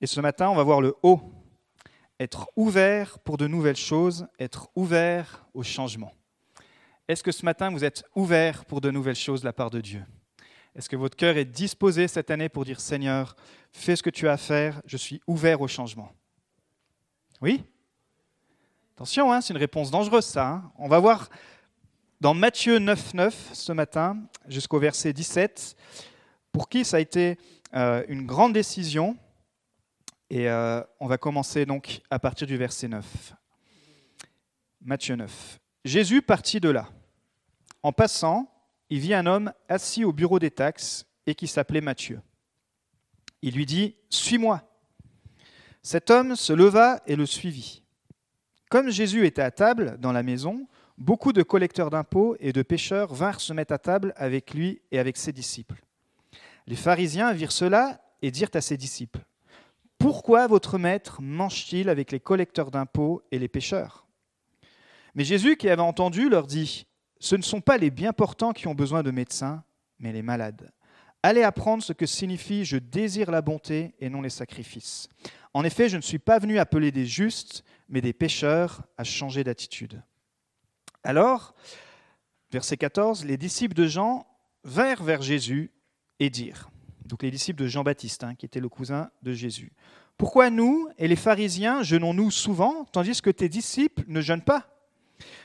Et ce matin, on va voir le haut. Être ouvert pour de nouvelles choses, être ouvert au changement. Est-ce que ce matin, vous êtes ouvert pour de nouvelles choses de la part de Dieu? Est-ce que votre cœur est disposé cette année pour dire Seigneur, fais ce que tu as à faire, je suis ouvert au changement? Oui? Attention, hein, c'est une réponse dangereuse ça. Hein. On va voir dans Matthieu 9, 9 ce matin, jusqu'au verset 17, pour qui ça a été euh, une grande décision. Et euh, on va commencer donc à partir du verset 9. Matthieu 9. Jésus partit de là. En passant, il vit un homme assis au bureau des taxes et qui s'appelait Matthieu. Il lui dit, Suis-moi. Cet homme se leva et le suivit. Comme Jésus était à table dans la maison, beaucoup de collecteurs d'impôts et de pêcheurs vinrent se mettre à table avec lui et avec ses disciples. Les pharisiens virent cela et dirent à ses disciples, Pourquoi votre maître mange-t-il avec les collecteurs d'impôts et les pêcheurs? Mais Jésus, qui avait entendu, leur dit, Ce ne sont pas les bien portants qui ont besoin de médecins, mais les malades. Allez apprendre ce que signifie je désire la bonté et non les sacrifices. En effet, je ne suis pas venu appeler des justes, mais des pécheurs à changer d'attitude. Alors, verset 14, les disciples de Jean vinrent vers Jésus et dirent, donc les disciples de Jean-Baptiste, hein, qui était le cousin de Jésus, pourquoi nous et les pharisiens jeûnons-nous souvent, tandis que tes disciples ne jeûnent pas?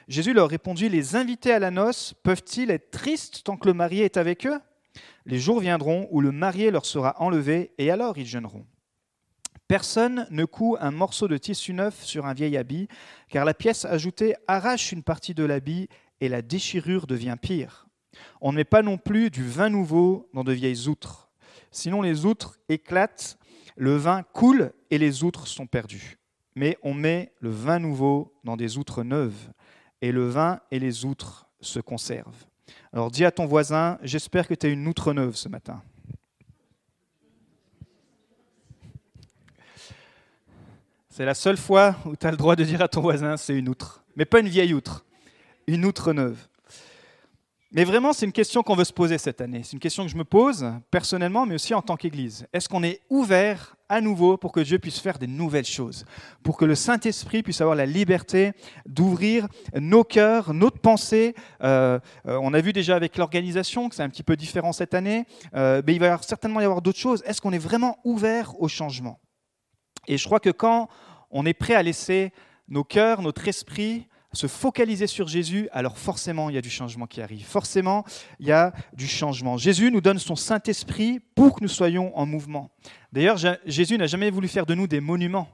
Jésus leur répondit, les invités à la noce peuvent-ils être tristes tant que le marié est avec eux? Les jours viendront où le marié leur sera enlevé, et alors ils jeûneront. Personne ne coud un morceau de tissu neuf sur un vieil habit, car la pièce ajoutée arrache une partie de l'habit et la déchirure devient pire. On ne met pas non plus du vin nouveau dans de vieilles outres. Sinon les outres éclatent, le vin coule et les outres sont perdues. Mais on met le vin nouveau dans des outres neuves, et le vin et les outres se conservent. Alors dis à ton voisin, j'espère que tu as une outre neuve ce matin. C'est la seule fois où tu as le droit de dire à ton voisin c'est une outre. Mais pas une vieille outre, une outre neuve. Mais vraiment, c'est une question qu'on veut se poser cette année. C'est une question que je me pose personnellement, mais aussi en tant qu'Église. Est-ce qu'on est ouvert à nouveau pour que Dieu puisse faire des nouvelles choses? Pour que le Saint-Esprit puisse avoir la liberté d'ouvrir nos cœurs, notre pensée euh, euh, On a vu déjà avec l'organisation que c'est un petit peu différent cette année, euh, mais il va certainement y avoir d'autres choses. Est-ce qu'on est vraiment ouvert au changement? Et je crois que quand on est prêt à laisser nos cœurs, notre esprit se focaliser sur Jésus, alors forcément, il y a du changement qui arrive. Forcément, il y a du changement. Jésus nous donne son Saint-Esprit pour que nous soyons en mouvement. D'ailleurs, Jésus n'a jamais voulu faire de nous des monuments,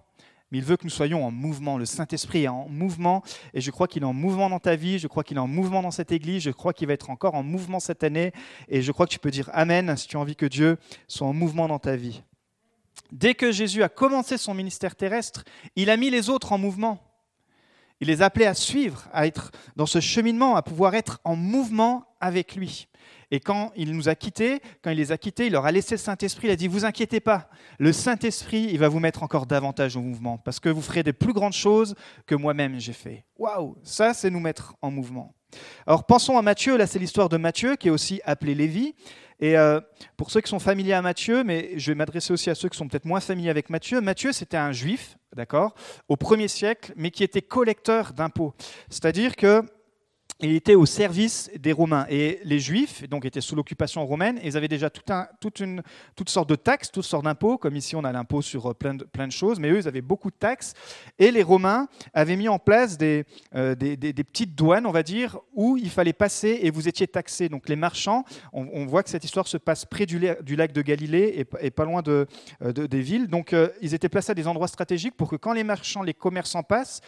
mais il veut que nous soyons en mouvement. Le Saint-Esprit est en mouvement, et je crois qu'il est en mouvement dans ta vie, je crois qu'il est en mouvement dans cette Église, je crois qu'il va être encore en mouvement cette année, et je crois que tu peux dire Amen si tu as envie que Dieu soit en mouvement dans ta vie. Dès que Jésus a commencé son ministère terrestre, il a mis les autres en mouvement. Il les a appelés à suivre, à être dans ce cheminement, à pouvoir être en mouvement avec lui. Et quand il nous a quittés, quand il les a quittés, il leur a laissé le Saint-Esprit, il a dit, vous inquiétez pas, le Saint-Esprit, il va vous mettre encore davantage en mouvement, parce que vous ferez des plus grandes choses que moi-même j'ai fait. Waouh, ça c'est nous mettre en mouvement. Alors pensons à Matthieu, là c'est l'histoire de Matthieu, qui est aussi appelé Lévi. Et euh, pour ceux qui sont familiers à Matthieu, mais je vais m'adresser aussi à ceux qui sont peut-être moins familiers avec Matthieu, Matthieu c'était un juif, d'accord, au premier siècle, mais qui était collecteur d'impôts. C'est-à-dire que il était au service des Romains. Et les Juifs donc, étaient sous l'occupation romaine et ils avaient déjà tout un, toute une, toutes sortes de taxes, toutes sortes d'impôts, comme ici on a l'impôt sur euh, plein de, plein de choses, mais eux, ils avaient beaucoup de taxes. Et les Romains avaient mis en place des, euh, des, des, petites douanes, on va dire, où il fallait passer et vous étiez taxé. Donc les marchands, on, voit que cette histoire se passe près du, lac de Galilée et, pas loin de, euh, des villes. Donc ils étaient placés à des endroits stratégiques pour que quand les marchands, les commerçants passent,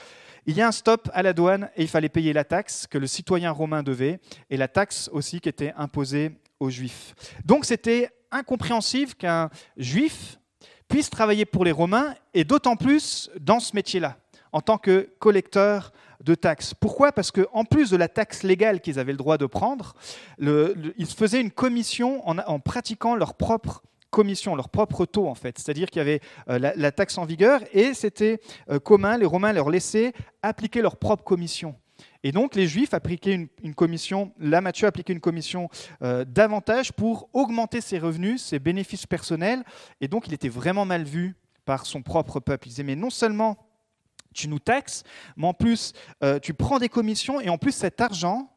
il y a un stop à la douane et il fallait payer la taxe que le citoyen romain devait et la taxe aussi qui était imposée aux juifs. Donc c'était incompréhensible qu'un juif puisse travailler pour les Romains et d'autant plus dans ce métier-là, en tant que collecteur de taxes. Pourquoi? Parce qu'en plus de la taxe légale qu'ils avaient le droit de prendre, ils faisaient une commission en, en pratiquant leur propre commission, leur propre taux en fait. C'est-à-dire qu'il y avait euh, la, taxe en vigueur et c'était euh, commun, les Romains leur laissaient appliquer leur propre commission. Et donc les Juifs appliquaient une, commission, là Matthieu appliquait une commission euh, davantage pour augmenter ses revenus, ses bénéfices personnels, et donc il était vraiment mal vu par son propre peuple. Il disait, mais non seulement tu nous taxes, mais en plus, tu prends des commissions, et en plus, cet argent,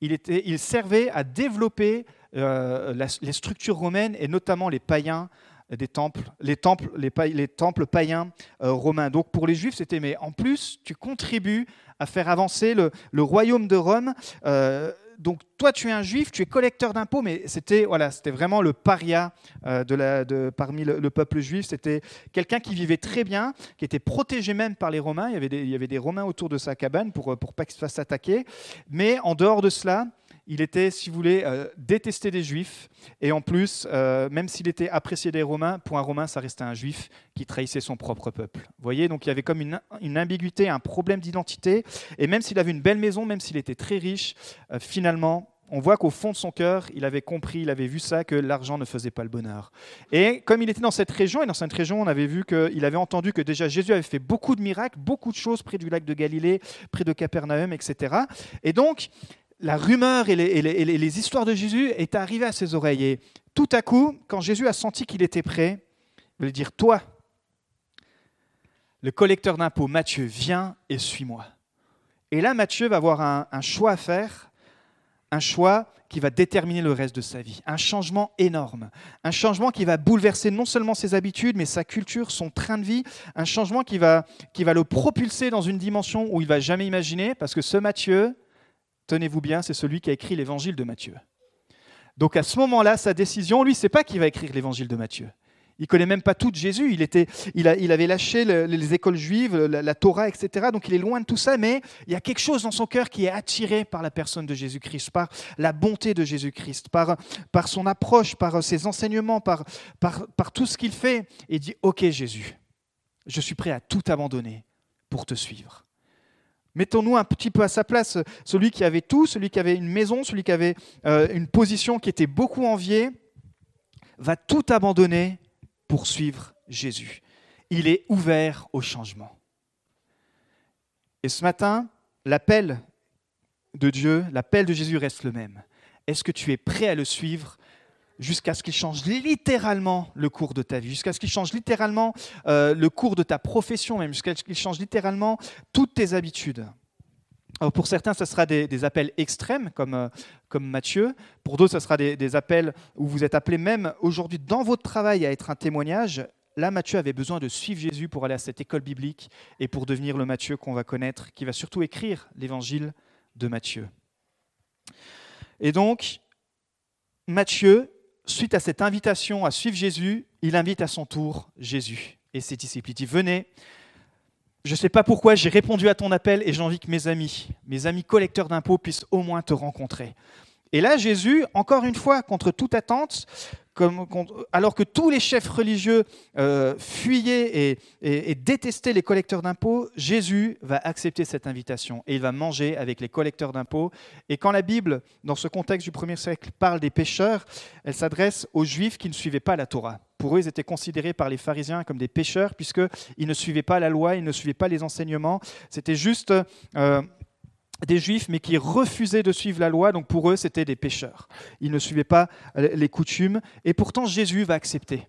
il, était, il servait à développer euh, les structures romaines, et notamment les païens des temples, les temples, les, temples païens euh, romains. Donc pour les Juifs, c'était mais en plus, tu contribues à faire avancer le, royaume de Rome donc toi, tu es un juif, tu es collecteur d'impôts, mais c'était voilà, c'était vraiment le paria euh, de la, de, parmi le, peuple juif. C'était quelqu'un qui vivait très bien, qui était protégé même par les Romains. Il y avait des, il y avait des Romains autour de sa cabane pour pour pas qu'il se fasse attaquer. Mais en dehors de cela, il était, si vous voulez, euh, détesté des Juifs. Et en plus, euh, même s'il était apprécié des Romains, pour un Romain, ça restait un Juif qui trahissait son propre peuple. Vous voyez, donc il y avait comme une, ambiguïté, un problème d'identité. Et même s'il avait une belle maison, même s'il était très riche, euh, finalement, on voit qu'au fond de son cœur, il avait compris, il avait vu ça, que l'argent ne faisait pas le bonheur. Et comme il était dans cette région, et dans cette région, on avait vu qu'il avait entendu que déjà Jésus avait fait beaucoup de miracles, beaucoup de choses près du lac de Galilée, près de Capernaum, etc. Et donc, la rumeur et les, histoires de Jésus est arrivée à ses oreilles. Et tout à coup, quand Jésus a senti qu'il était prêt, il lui dire Toi, le collecteur d'impôts, Matthieu, viens et suis-moi. Et là, Matthieu va avoir un, un, choix à faire, un choix qui va déterminer le reste de sa vie. Un changement énorme. Un changement qui va bouleverser non seulement ses habitudes, mais sa culture, son train de vie. Un changement qui va, qui va le propulser dans une dimension où il va jamais imaginer, parce que ce Matthieu, tenez-vous bien, c'est celui qui a écrit l'évangile de Matthieu. Donc à ce moment-là, sa décision, lui, c'est pas qui va écrire l'évangile de Matthieu. Il connaît même pas tout de Jésus. Il, était, il, a, il avait lâché les écoles juives, la, Torah, etc. Donc il est loin de tout ça, mais il y a quelque chose dans son cœur qui est attiré par la personne de Jésus-Christ, par la bonté de Jésus-Christ, par, par son approche, par ses enseignements, par, par, par tout ce qu'il fait. Et il dit, OK Jésus, je suis prêt à tout abandonner pour te suivre. Mettons-nous un petit peu à sa place. Celui qui avait tout, celui qui avait une maison, celui qui avait euh, une position qui était beaucoup enviée, va tout abandonner pour suivre Jésus. Il est ouvert au changement. Et ce matin, l'appel de Dieu, l'appel de Jésus reste le même. Est-ce que tu es prêt à le suivre jusqu'à ce qu'il change littéralement le cours de ta vie, jusqu'à ce qu'il change littéralement euh, le cours de ta profession, même jusqu'à ce qu'il change littéralement toutes tes habitudes. Alors pour certains, ce sera des, appels extrêmes, comme, euh, comme Mathieu. Pour d'autres, ce sera des, des, appels où vous êtes appelés même aujourd'hui dans votre travail à être un témoignage. Là, Matthieu avait besoin de suivre Jésus pour aller à cette école biblique et pour devenir le Matthieu qu'on va connaître, qui va surtout écrire l'évangile de Matthieu. Et donc, Matthieu, suite à cette invitation à suivre Jésus, il invite à son tour Jésus et ses disciples. Il dit, venez, je ne sais pas pourquoi j'ai répondu à ton appel et j'ai envie que mes amis, mes amis collecteurs d'impôts puissent au moins te rencontrer. Et là, Jésus, encore une fois, contre toute attente, alors que tous les chefs religieux euh, fuyaient et, détestaient les collecteurs d'impôts, Jésus va accepter cette invitation et il va manger avec les collecteurs d'impôts. Et quand la Bible, dans ce contexte du premier siècle, parle des pécheurs, elle s'adresse aux Juifs qui ne suivaient pas la Torah. Pour eux, ils étaient considérés par les pharisiens comme des pécheurs puisqu'ils ne suivaient pas la loi, ils ne suivaient pas les enseignements. C'était juste... Euh, des juifs, mais qui refusaient de suivre la loi, donc pour eux, c'était des pécheurs. Ils ne suivaient pas euh, les coutumes, et pourtant Jésus va accepter.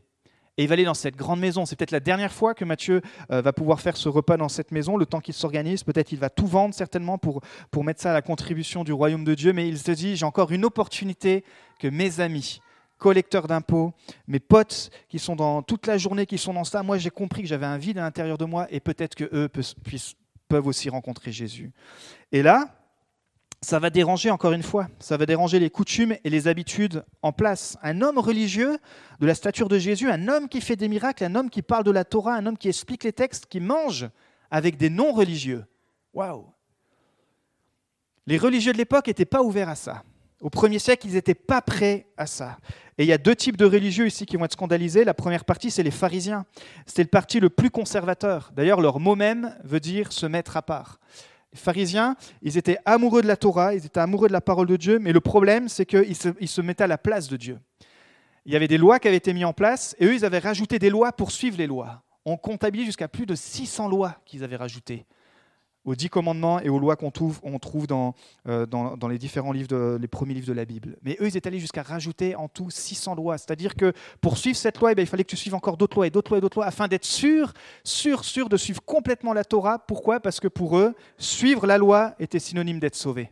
Et il va aller dans cette grande maison. C'est peut-être la dernière fois que Matthieu euh, va pouvoir faire ce repas dans cette maison, le temps qu'il s'organise. Peut-être il va tout vendre certainement pour, pour mettre ça à la contribution du royaume de Dieu, mais il se dit, j'ai encore une opportunité que mes amis, collecteurs d'impôts, mes potes qui sont dans toute la journée, qui sont dans ça, moi j'ai compris que j'avais un vide à l'intérieur de moi, et peut-être que eux puissent peuvent aussi rencontrer Jésus. Et là, ça va déranger encore une fois, ça va déranger les coutumes et les habitudes en place. Un homme religieux de la stature de Jésus, un homme qui fait des miracles, un homme qui parle de la Torah, un homme qui explique les textes, qui mange avec des non-religieux. Waouh Les religieux de l'époque n'étaient pas ouverts à ça. Au premier siècle, ils n'étaient pas prêts à ça. Et il y a deux types de religieux ici qui vont être scandalisés. La première partie, c'est les pharisiens. C'était le parti le plus conservateur. D'ailleurs, leur mot même veut dire se mettre à part. Les pharisiens, ils étaient amoureux de la Torah, ils étaient amoureux de la parole de Dieu, mais le problème, c'est qu'ils se, se mettaient à la place de Dieu. Il y avait des lois qui avaient été mises en place, et eux, ils avaient rajouté des lois pour suivre les lois. On comptabilise jusqu'à plus de 600 lois qu'ils avaient rajoutées aux dix commandements et aux lois qu'on trouve, on trouve dans, euh, dans, les différents livres, les premiers livres de la Bible. Mais eux, ils étaient allés jusqu'à rajouter en tout 600 lois. C'est-à-dire que pour suivre cette loi, eh bien, il fallait que tu suives encore d'autres lois et d'autres lois et d'autres lois afin d'être sûr, sûr, sûr de suivre complètement la Torah. Pourquoi? Parce que pour eux, suivre la loi était synonyme d'être sauvé.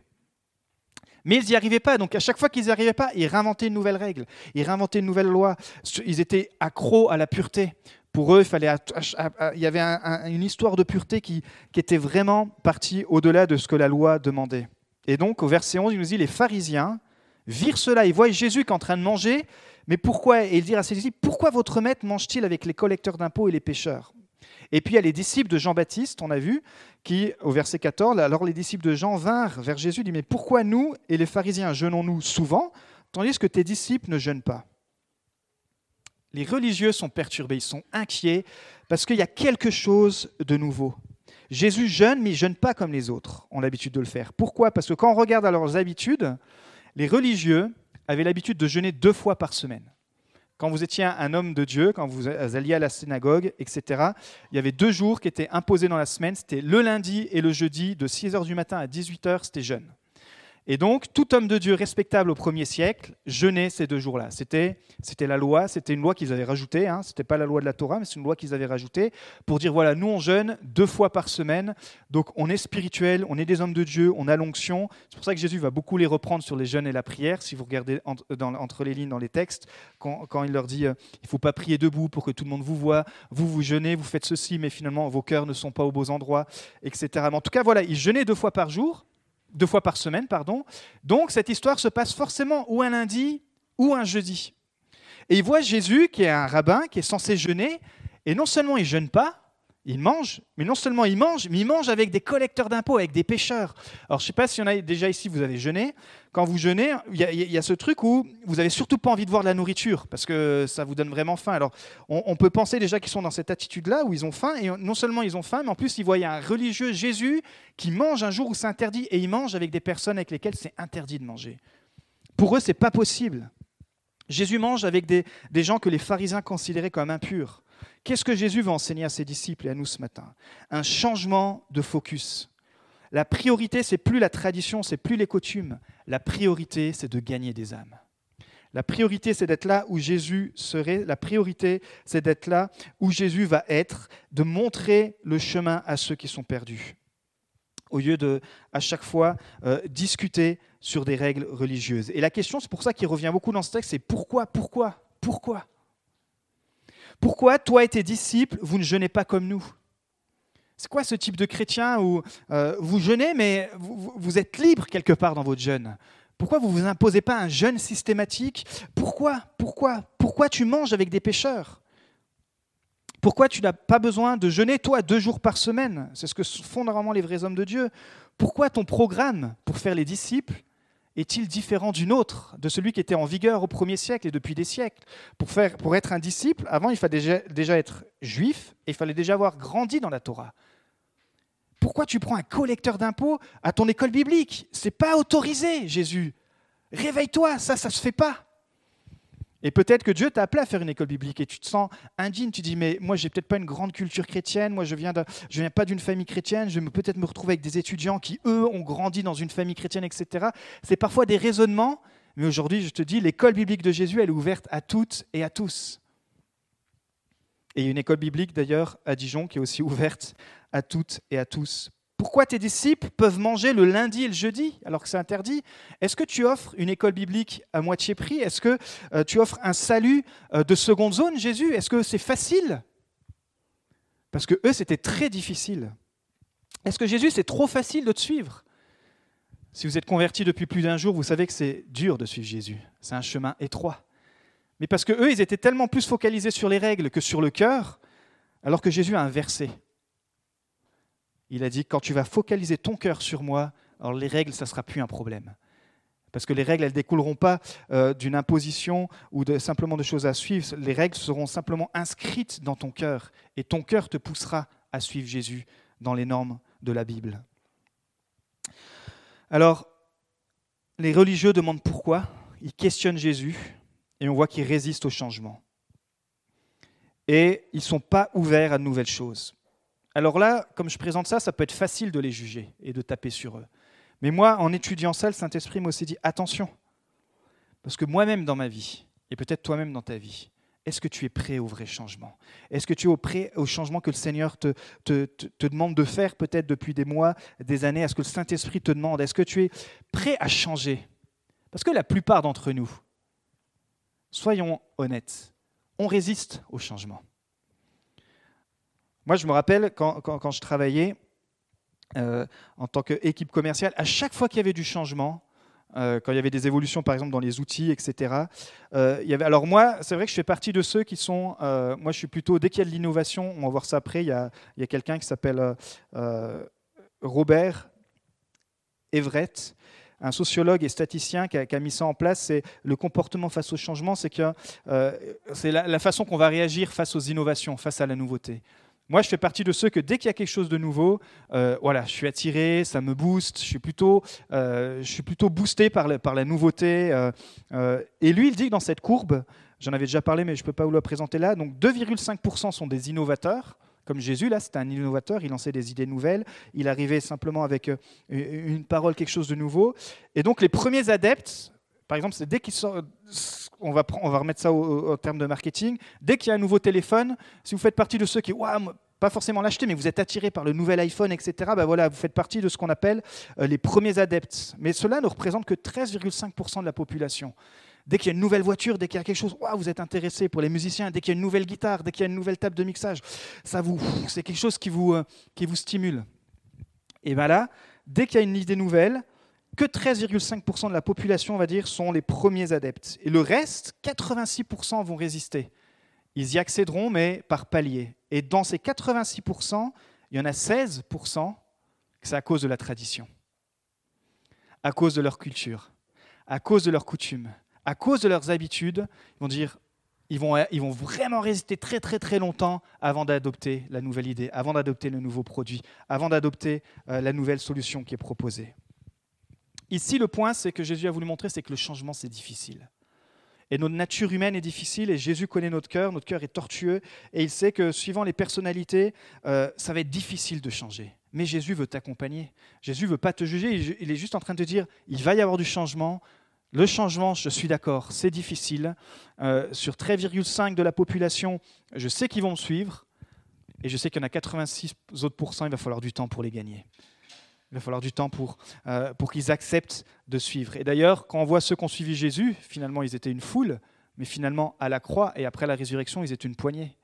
Mais ils n'y arrivaient pas. Donc à chaque fois qu'ils n'y arrivaient pas, ils réinventaient une nouvelle règle, ils réinventaient une nouvelle loi. Ils étaient accros à la pureté. Pour eux, il, fallait, y avait une histoire de pureté qui, était vraiment partie au-delà de ce que la loi demandait. Et donc, au verset 11, il nous dit les pharisiens virent cela. Ils voient Jésus qui est en train de manger. Mais pourquoi? Et ils dirent à ses disciples Pourquoi votre maître mange-t-il avec les collecteurs d'impôts et les pêcheurs? Et puis il y a les disciples de Jean-Baptiste, on a vu, qui, au verset 14, alors les disciples de Jean vinrent vers Jésus, disent Mais pourquoi nous et les pharisiens jeûnons-nous souvent, tandis que tes disciples ne jeûnent pas? Les religieux sont perturbés, ils sont inquiets parce qu'il y a quelque chose de nouveau. Jésus jeûne, mais il jeûne pas comme les autres ont l'habitude de le faire. Pourquoi? Parce que quand on regarde à leurs habitudes, les religieux avaient l'habitude de jeûner deux fois par semaine. Quand vous étiez un homme de Dieu, quand vous alliez à la synagogue, etc., il y avait deux jours qui étaient imposés dans la semaine. C'était le lundi et le jeudi, de 6h du matin à 18h, c'était jeûne. Et donc, tout homme de Dieu respectable au premier siècle jeûnait ces deux jours-là. C'était, c'était la loi, c'était une loi qu'ils avaient rajoutée. Hein. Ce n'était pas la loi de la Torah, mais c'est une loi qu'ils avaient rajoutée pour dire voilà, nous on jeûne deux fois par semaine. Donc, on est spirituel, on est des hommes de Dieu, on a l'onction. C'est pour ça que Jésus va beaucoup les reprendre sur les jeûnes et la prière. Si vous regardez entre, les lignes dans les textes, quand, il leur dit euh, il ne faut pas prier debout pour que tout le monde vous voit, vous vous jeûnez, vous faites ceci, mais finalement vos cœurs ne sont pas aux beaux endroits, etc. Mais en tout cas, voilà, ils jeûnaient deux fois par jour deux fois par semaine, pardon. Donc cette histoire se passe forcément ou un lundi ou un jeudi. Et il voit Jésus, qui est un rabbin, qui est censé jeûner, et non seulement il jeûne pas, il mange, mais non seulement il mange, mais il mange avec des collecteurs d'impôts, avec des pêcheurs. Alors je ne sais pas si a déjà ici, vous avez jeûné. Quand vous jeûnez, il y, a ce truc où vous n'avez surtout pas envie de voir de la nourriture, parce que ça vous donne vraiment faim. Alors on, peut penser déjà qu'ils sont dans cette attitude-là, où ils ont faim, et non seulement ils ont faim, mais en plus ils voient un religieux Jésus qui mange un jour où c'est interdit, et il mange avec des personnes avec lesquelles c'est interdit de manger. Pour eux, c'est pas possible. Jésus mange avec des gens que les pharisiens considéraient comme impurs. Qu'est-ce que Jésus va enseigner à ses disciples et à nous ce matin? Un changement de focus. La priorité, c'est plus la tradition, c'est plus les coutumes. La priorité, c'est de gagner des âmes. La priorité, c'est d'être là où Jésus serait. La priorité, c'est d'être là où Jésus va être, de montrer le chemin à ceux qui sont perdus. Au lieu de, à chaque fois, euh, discuter sur des règles religieuses. Et la question, c'est pour ça qu'il revient beaucoup dans ce texte, c'est pourquoi, pourquoi, pourquoi? Pourquoi toi et tes disciples, vous ne jeûnez pas comme nous? C'est quoi ce type de chrétien où euh, vous jeûnez, mais vous, êtes libre quelque part dans votre jeûne? Pourquoi vous ne vous imposez pas un jeûne systématique? Pourquoi Pourquoi Pourquoi tu manges avec des pécheurs pourquoi tu n'as pas besoin de jeûner, toi, deux jours par semaine? C'est ce que font normalement les vrais hommes de Dieu. Pourquoi ton programme pour faire les disciples est-il différent d'une autre, de celui qui était en vigueur au premier siècle et depuis des siècles? Pour, être un disciple, avant, il fallait déjà, déjà être juif et il fallait déjà avoir grandi dans la Torah. Pourquoi tu prends un collecteur d'impôts à ton école biblique? C'est pas autorisé, Jésus. Réveille-toi, ça, ça se fait pas. Et peut-être que Dieu t'a appelé à faire une école biblique et tu te sens indigne. Tu dis, mais moi, j'ai peut-être pas une grande culture chrétienne. Moi, je viens, viens pas d'une famille chrétienne. Je vais peut-être me retrouver avec des étudiants qui, eux, ont grandi dans une famille chrétienne, etc. C'est parfois des raisonnements. Mais aujourd'hui, je te dis, l'école biblique de Jésus, elle est ouverte à toutes et à tous. Et une école biblique, d'ailleurs, à Dijon, qui est aussi ouverte à toutes et à tous pourquoi tes disciples peuvent manger le lundi et le jeudi alors que c'est interdit? Est-ce que tu offres une école biblique à moitié prix? Est-ce que euh, tu offres un salut euh, de seconde zone, Jésus? Est-ce que c'est facile? Parce que eux, c'était très difficile. Est-ce que Jésus, c'est trop facile de te suivre? Si vous êtes converti depuis plus d'un jour, vous savez que c'est dur de suivre Jésus. C'est un chemin étroit. Mais parce que eux, ils étaient tellement plus focalisés sur les règles que sur le cœur, alors que Jésus a inversé il a dit, quand tu vas focaliser ton cœur sur moi, alors les règles, ça ne sera plus un problème. Parce que les règles, elles ne découleront pas euh, d'une imposition ou de, simplement de choses à suivre. Les règles seront simplement inscrites dans ton cœur. Et ton cœur te poussera à suivre Jésus dans les normes de la Bible. Alors, les religieux demandent pourquoi. Ils questionnent Jésus. Et on voit qu'ils résistent au changement. Et ils ne sont pas ouverts à de nouvelles choses. Alors là, comme je présente ça, ça peut être facile de les juger et de taper sur eux. Mais moi, en étudiant ça, le Saint-Esprit m'a aussi dit attention, parce que moi-même dans ma vie, et peut-être toi-même dans ta vie, est-ce que tu es prêt au vrai changement? Est-ce que tu es prêt au changement que le Seigneur te, demande de faire peut-être depuis des mois, des années? Est-ce que le Saint-Esprit te demande? Est-ce que tu es prêt à changer? Parce que la plupart d'entre nous, soyons honnêtes, on résiste au changement. Moi, je me rappelle quand, je travaillais euh, en tant qu'équipe commerciale, à chaque fois qu'il y avait du changement, euh, quand il y avait des évolutions, par exemple, dans les outils, etc. Euh, alors moi, c'est vrai que je fais partie de ceux qui sont... Moi, je suis plutôt... Dès qu'il y a de l'innovation, on va voir ça après, il y a, quelqu'un qui s'appelle Robert Everett, un sociologue et statisticien qui a, mis ça en place, c'est le comportement face au changement, c'est la, façon qu'on va réagir face aux innovations, face à la nouveauté. Moi, je fais partie de ceux que dès qu'il y a quelque chose de nouveau, euh, voilà, je suis attiré, ça me booste, je suis plutôt, euh, je suis plutôt boosté par, la nouveauté. Euh, et lui, il dit que dans cette courbe, j'en avais déjà parlé, mais je ne peux pas vous la présenter là, donc 2,5% sont des innovateurs. Comme Jésus, là, c'était un innovateur, il lançait des idées nouvelles, il arrivait simplement avec une parole, quelque chose de nouveau. Et donc les premiers adeptes, par exemple, c'est dès qu'ils sortent, on va, on va remettre ça au, terme de marketing, dès qu'il y a un nouveau téléphone, si vous faites partie de ceux qui, waouh, pas forcément l'acheter, mais vous êtes attiré par le nouvel iPhone, etc., ben voilà, vous faites partie de ce qu'on appelle euh, les premiers adeptes. Mais cela ne représente que 13,5% de la population. Dès qu'il y a une nouvelle voiture, dès qu'il y a quelque chose, waouh, vous êtes intéressé pour les musiciens, dès qu'il y a une nouvelle guitare, dès qu'il y a une nouvelle table de mixage, ça vous, c'est quelque chose qui vous, euh, qui vous stimule. Et bien là, dès qu'il y a une idée nouvelle, que 13,5% de la population, on va dire, sont les premiers adeptes. Et le reste, 86% vont résister. Ils y accéderont, mais par palier. Et dans ces 86%, il y en a 16% que c'est à cause de la tradition, à cause de leur culture, à cause de leurs coutumes, à cause de leurs habitudes. Ils vont dire, ils vont, ils vont vraiment résister très très très longtemps avant d'adopter la nouvelle idée, avant d'adopter le nouveau produit, avant d'adopter euh, la nouvelle solution qui est proposée. Ici, le point, c'est que Jésus a voulu montrer, c'est que le changement, c'est difficile. Et notre nature humaine est difficile, et Jésus connaît notre cœur, notre cœur est tortueux, et il sait que suivant les personnalités, euh, ça va être difficile de changer. Mais Jésus veut t'accompagner. Jésus veut pas te juger, il est juste en train de te dire, il va y avoir du changement. Le changement, je suis d'accord, c'est difficile. Euh, sur 13,5 de la population, je sais qu'ils vont me suivre, et je sais qu'il y en a 86 autres pourcents, il va falloir du temps pour les gagner. Il va falloir du temps pour, euh, pour qu'ils acceptent de suivre. Et d'ailleurs, quand on voit ceux qui ont suivi Jésus, finalement, ils étaient une foule, mais finalement, à la croix et après la résurrection, ils étaient une poignée.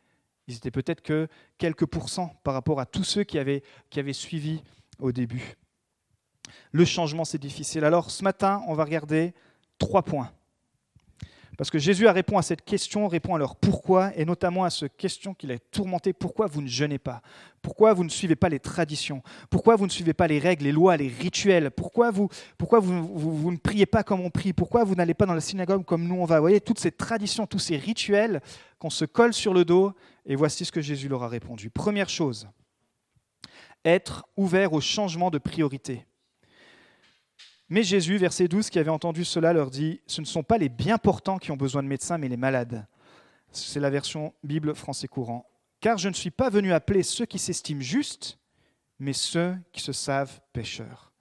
Ils étaient peut-être que quelques pourcents par rapport à tous ceux qui avaient, qui avaient suivi au début. Le changement, c'est difficile. Alors, ce matin, on va regarder trois points parce que Jésus a répondu à cette question, répond à leur pourquoi, et notamment à cette question qu'il a tourmenté, pourquoi vous ne jeûnez pas? Pourquoi vous ne suivez pas les traditions? Pourquoi vous ne suivez pas les règles, les lois, les rituels? Pourquoi vous, pourquoi vous, vous, ne priez pas comme on prie? Pourquoi vous n'allez pas dans la synagogue comme nous on va? Vous voyez, toutes ces traditions, tous ces rituels qu'on se colle sur le dos, et voici ce que Jésus leur a répondu. Première chose, être ouvert au changement de priorité. Mais Jésus, verset 12, qui avait entendu cela, leur dit, Ce ne sont pas les bien portants qui ont besoin de médecins, mais les malades. C'est la version Bible français courant. Car je ne suis pas venu appeler ceux qui s'estiment justes, mais ceux qui se savent pécheurs.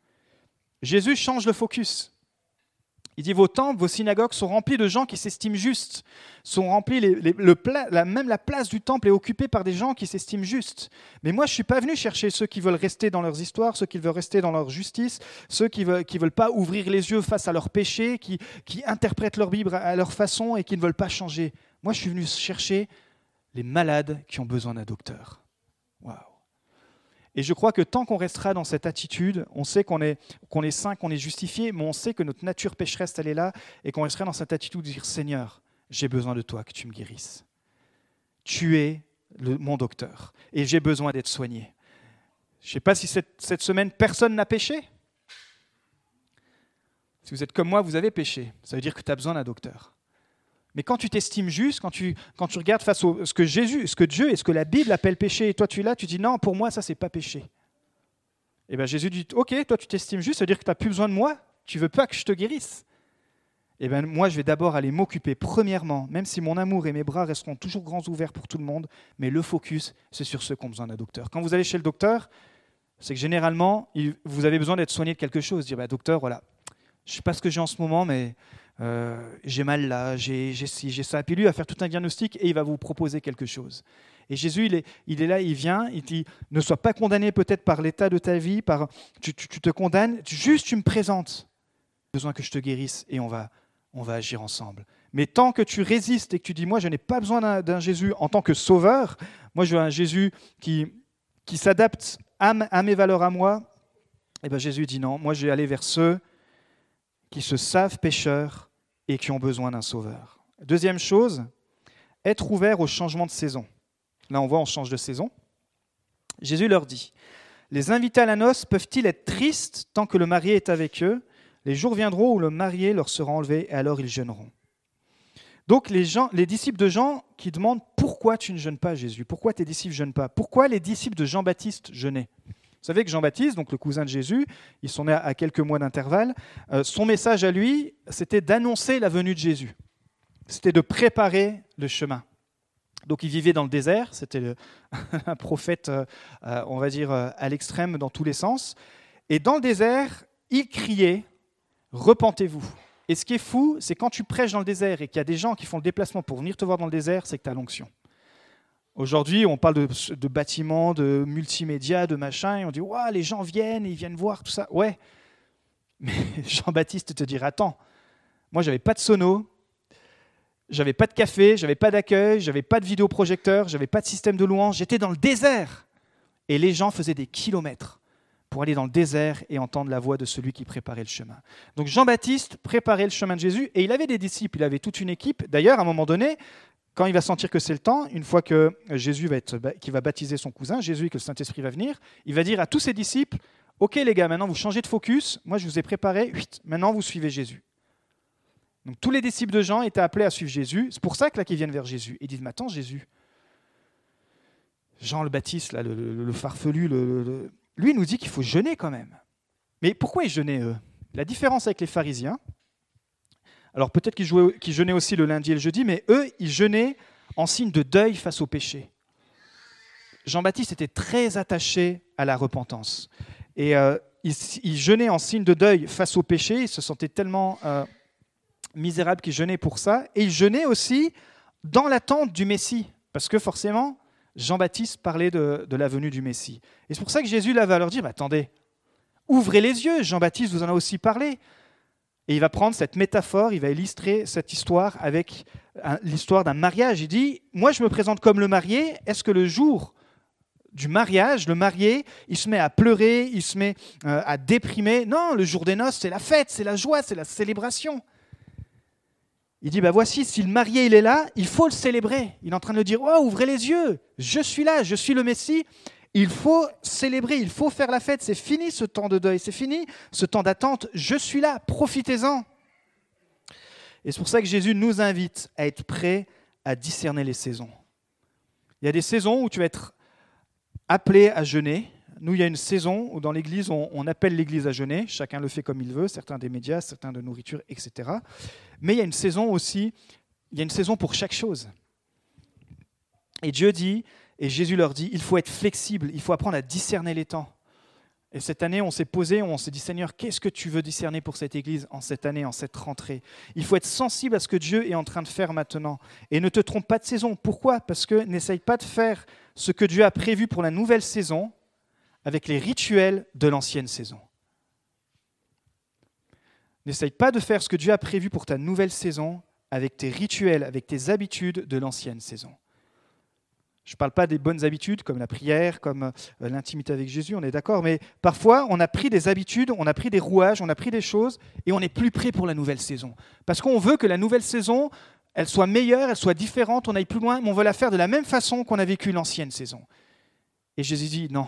Jésus change le focus. Il dit vos temples, vos synagogues sont remplis de gens qui s'estiment justes, sont remplis le même la place du temple est occupée par des gens qui s'estiment justes. Mais moi, je suis pas venu chercher ceux qui veulent rester dans leurs histoires, ceux qui veulent rester dans leur justice, ceux qui qui veulent pas ouvrir les yeux face à leurs péchés, qui interprètent leur Bible à leur façon et qui ne veulent pas changer. Moi, je suis venu chercher les malades qui ont besoin d'un docteur. Et je crois que tant qu'on restera dans cette attitude, on sait qu'on est, est saint, qu'on est justifié, mais on sait que notre nature pécheresse, elle est là, et qu'on restera dans cette attitude de dire Seigneur, j'ai besoin de toi, que tu me guérisses. Tu es le, mon docteur, et j'ai besoin d'être soigné. Je ne sais pas si cette, cette semaine, personne n'a péché. Si vous êtes comme moi, vous avez péché. Ça veut dire que tu as besoin d'un docteur. Mais quand tu t'estimes juste, quand tu, quand tu regardes face à ce que Jésus, ce que Dieu et ce que la Bible appelle péché, et toi tu es là, tu dis non, pour moi ça c'est pas péché. Et bien Jésus dit ok, toi tu t'estimes juste, ça veut dire que tu n'as plus besoin de moi, tu veux pas que je te guérisse. eh ben, moi, je vais d'abord aller m'occuper, premièrement, même si mon amour et mes bras resteront toujours grands ouverts pour tout le monde, mais le focus, c'est sur ceux qui ont besoin d'un docteur. Quand vous allez chez le docteur, c'est que généralement, vous avez besoin d'être soigné de quelque chose. Dire, bah, docteur, voilà, je ne sais pas ce que j'ai en ce moment, mais euh, j'ai mal là, j'ai ça. Puis lui va faire tout un diagnostic et il va vous proposer quelque chose. Et Jésus, il est, là, il vient, il dit, ne sois pas condamné peut-être par l'état de ta vie, par, tu, te condamnes, juste tu me présentes. Besoin que je te guérisse et on va, on va agir ensemble. Mais tant que tu résistes et que tu dis, moi, je n'ai pas besoin d'un Jésus en tant que sauveur, moi, je veux un Jésus qui, qui s'adapte à, mes valeurs à moi, et eh bien Jésus dit non, moi, je vais aller vers ceux qui se savent pécheurs et qui ont besoin d'un sauveur. Deuxième chose, être ouvert au changement de saison. Là, on voit, on change de saison. Jésus leur dit, les invités à la noce peuvent-ils être tristes tant que le marié est avec eux? Les jours viendront où le marié leur sera enlevé et alors ils jeûneront. Donc les, disciples de Jean qui demandent pourquoi tu ne jeûnes pas Jésus? Pourquoi tes disciples ne jeûnent pas? Pourquoi les disciples de Jean-Baptiste jeûnaient? Vous savez que Jean-Baptiste, donc le cousin de Jésus, ils sont nés à quelques mois d'intervalle, euh, son message à lui, c'était d'annoncer la venue de Jésus. C'était de préparer le chemin. Donc il vivait dans le désert, c'était un prophète, euh, euh, on va dire, à l'extrême dans tous les sens. Et dans le désert, il criait repentez-vous. Et ce qui est fou, c'est quand tu prêches dans le désert et qu'il y a des gens qui font le déplacement pour venir te voir dans le désert, c'est que tu as l'onction. Aujourd'hui, on parle de, bâtiments, de multimédia, de machin, et on dit ouais, les gens viennent, ils viennent voir tout ça. Ouais, mais Jean-Baptiste te dirait attends, moi j'avais pas de sono, j'avais pas de café, j'avais pas d'accueil, j'avais pas de vidéoprojecteur, j'avais pas de système de louange, j'étais dans le désert. Et les gens faisaient des kilomètres pour aller dans le désert et entendre la voix de celui qui préparait le chemin. Donc Jean-Baptiste préparait le chemin de Jésus et il avait des disciples, il avait toute une équipe. D'ailleurs, à un moment donné, quand il va sentir que c'est le temps, une fois que Jésus va être, qui va baptiser son cousin, Jésus et que le Saint-Esprit va venir, il va dire à tous ses disciples Ok, les gars, maintenant vous changez de focus. Moi, je vous ai préparé. Maintenant, vous suivez Jésus. Donc, tous les disciples de Jean étaient appelés à suivre Jésus. C'est pour ça là, qu'ils viennent vers Jésus. Ils disent Mais attends, Jésus, Jean le Baptiste, le, farfelu, lui nous dit qu'il faut jeûner quand même. Mais pourquoi ils jeûnaient eux? La différence avec les pharisiens, alors peut-être qu'ils, jeûnaient aussi le lundi et le jeudi, mais eux, ils jeûnaient en signe de deuil face au péché. Jean-Baptiste était très attaché à la repentance. Et euh, il, jeûnait en signe de deuil face au péché. Il se sentait tellement euh, misérable qu'il jeûnait pour ça. Et il jeûnait aussi dans l'attente du Messie. Parce que forcément, Jean-Baptiste parlait de, la venue du Messie. Et c'est pour ça que Jésus là, va leur dire, attendez, ouvrez les yeux, Jean-Baptiste vous en a aussi parlé. Et il va prendre cette métaphore, il va illustrer cette histoire avec l'histoire d'un mariage. Il dit, moi je me présente comme le marié, est-ce que le jour du mariage, le marié, il se met à pleurer, il se met euh, à déprimer? Non, le jour des noces, c'est la fête, c'est la joie, c'est la célébration. Il dit, bah voici, si le marié il est là, il faut le célébrer. Il est en train de dire, oh, ouvrez les yeux, je suis là, je suis le Messie. Il faut célébrer, il faut faire la fête. C'est fini ce temps de deuil, c'est fini ce temps d'attente. Je suis là, profitez-en. Et c'est pour ça que Jésus nous invite à être prêts à discerner les saisons. Il y a des saisons où tu vas être appelé à jeûner, nous, il y a une saison où dans l'Église, on, appelle l'Église à jeûner. Chacun le fait comme il veut, certains des médias, certains de nourriture, etc. Mais il y a une saison aussi, il y a une saison pour chaque chose. Et Dieu dit, et Jésus leur dit, il faut être flexible, il faut apprendre à discerner les temps. Et cette année, on s'est posé, on s'est dit, Seigneur, qu'est-ce que tu veux discerner pour cette Église en cette année, en cette rentrée? Il faut être sensible à ce que Dieu est en train de faire maintenant. Et ne te trompe pas de saison. Pourquoi? Parce que n'essaye pas de faire ce que Dieu a prévu pour la nouvelle saison avec les rituels de l'ancienne saison. N'essaye pas de faire ce que Dieu a prévu pour ta nouvelle saison avec tes rituels, avec tes habitudes de l'ancienne saison. Je ne parle pas des bonnes habitudes comme la prière, comme euh, l'intimité avec Jésus, on est d'accord, mais parfois on a pris des habitudes, on a pris des rouages, on a pris des choses et on n'est plus prêt pour la nouvelle saison. Parce qu'on veut que la nouvelle saison, elle soit meilleure, elle soit différente, on aille plus loin, mais on veut la faire de la même façon qu'on a vécu l'ancienne saison. Et Jésus dit non,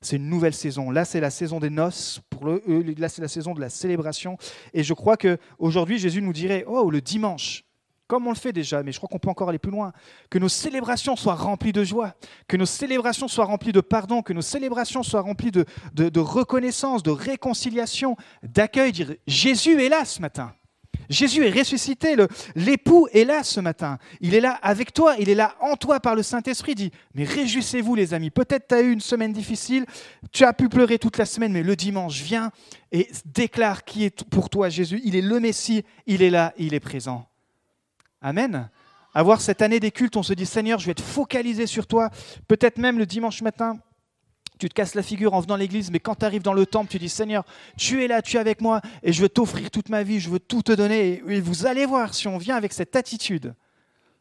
c'est une nouvelle saison. Là, c'est la saison des noces. Pour eux, là, c'est la saison de la célébration. Et je crois que aujourd'hui, Jésus nous dirait Oh, le dimanche, comme on le fait déjà, mais je crois qu'on peut encore aller plus loin, que nos célébrations soient remplies de joie, que nos célébrations soient remplies de pardon, que nos célébrations soient remplies de, reconnaissance, de réconciliation, d'accueil. Jésus est là ce matin. Jésus est ressuscité, l'époux est là ce matin. Il est là avec toi, il est là en toi par le Saint-Esprit. Dit, mais réjouissez-vous les amis. Peut-être tu as eu une semaine difficile, tu as pu pleurer toute la semaine, mais le dimanche, viens et déclare qui est pour toi Jésus. Il est le Messie, il est là, il est présent. Amen. Avoir cette année des cultes, on se dit Seigneur, je vais être focalisé sur toi. Peut-être même le dimanche matin, tu te casses la figure en venant à l'église, mais quand tu arrives dans le temple, tu dis Seigneur, tu es là, tu es avec moi, et je veux t'offrir toute ma vie, je veux tout te donner. Et vous allez voir si on vient avec cette attitude,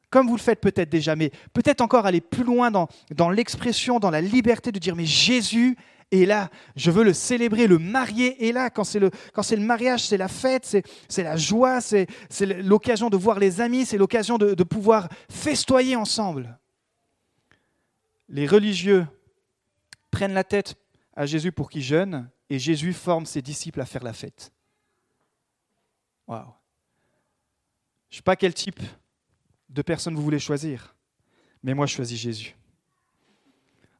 comme vous le faites peut-être déjà, mais peut-être encore aller plus loin dans, dans l'expression, dans la liberté de dire Mais Jésus est là, je veux le célébrer, le marié est là. Quand c'est le, mariage, c'est la fête, c'est, la joie, c'est, l'occasion de voir les amis, c'est l'occasion de, de pouvoir festoyer ensemble. Les religieux prennent la tête à Jésus pour qu'il jeûne, et Jésus forme ses disciples à faire la fête. Waouh! Je ne sais pas quel type de personne vous voulez choisir, mais moi je choisis Jésus.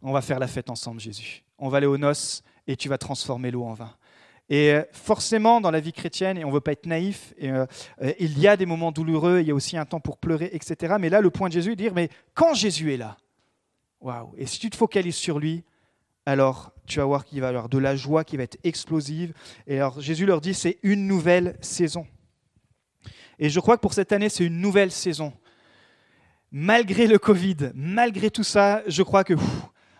On va faire la fête ensemble, Jésus. On va aller aux noces et tu vas transformer l'eau en vin. Et euh, forcément, dans la vie chrétienne, et on ne veut pas être naïf, euh, euh, il y a des moments douloureux, il y a aussi un temps pour pleurer, etc. Mais là, le point de Jésus est de dire, mais quand Jésus est là, waouh, et si tu te focalises sur lui, alors tu vas voir qu'il va y avoir de la joie qui va être explosive. Et alors Jésus leur dit, c'est une nouvelle saison. Et je crois que pour cette année, c'est une nouvelle saison. Malgré le Covid, malgré tout ça, je crois que,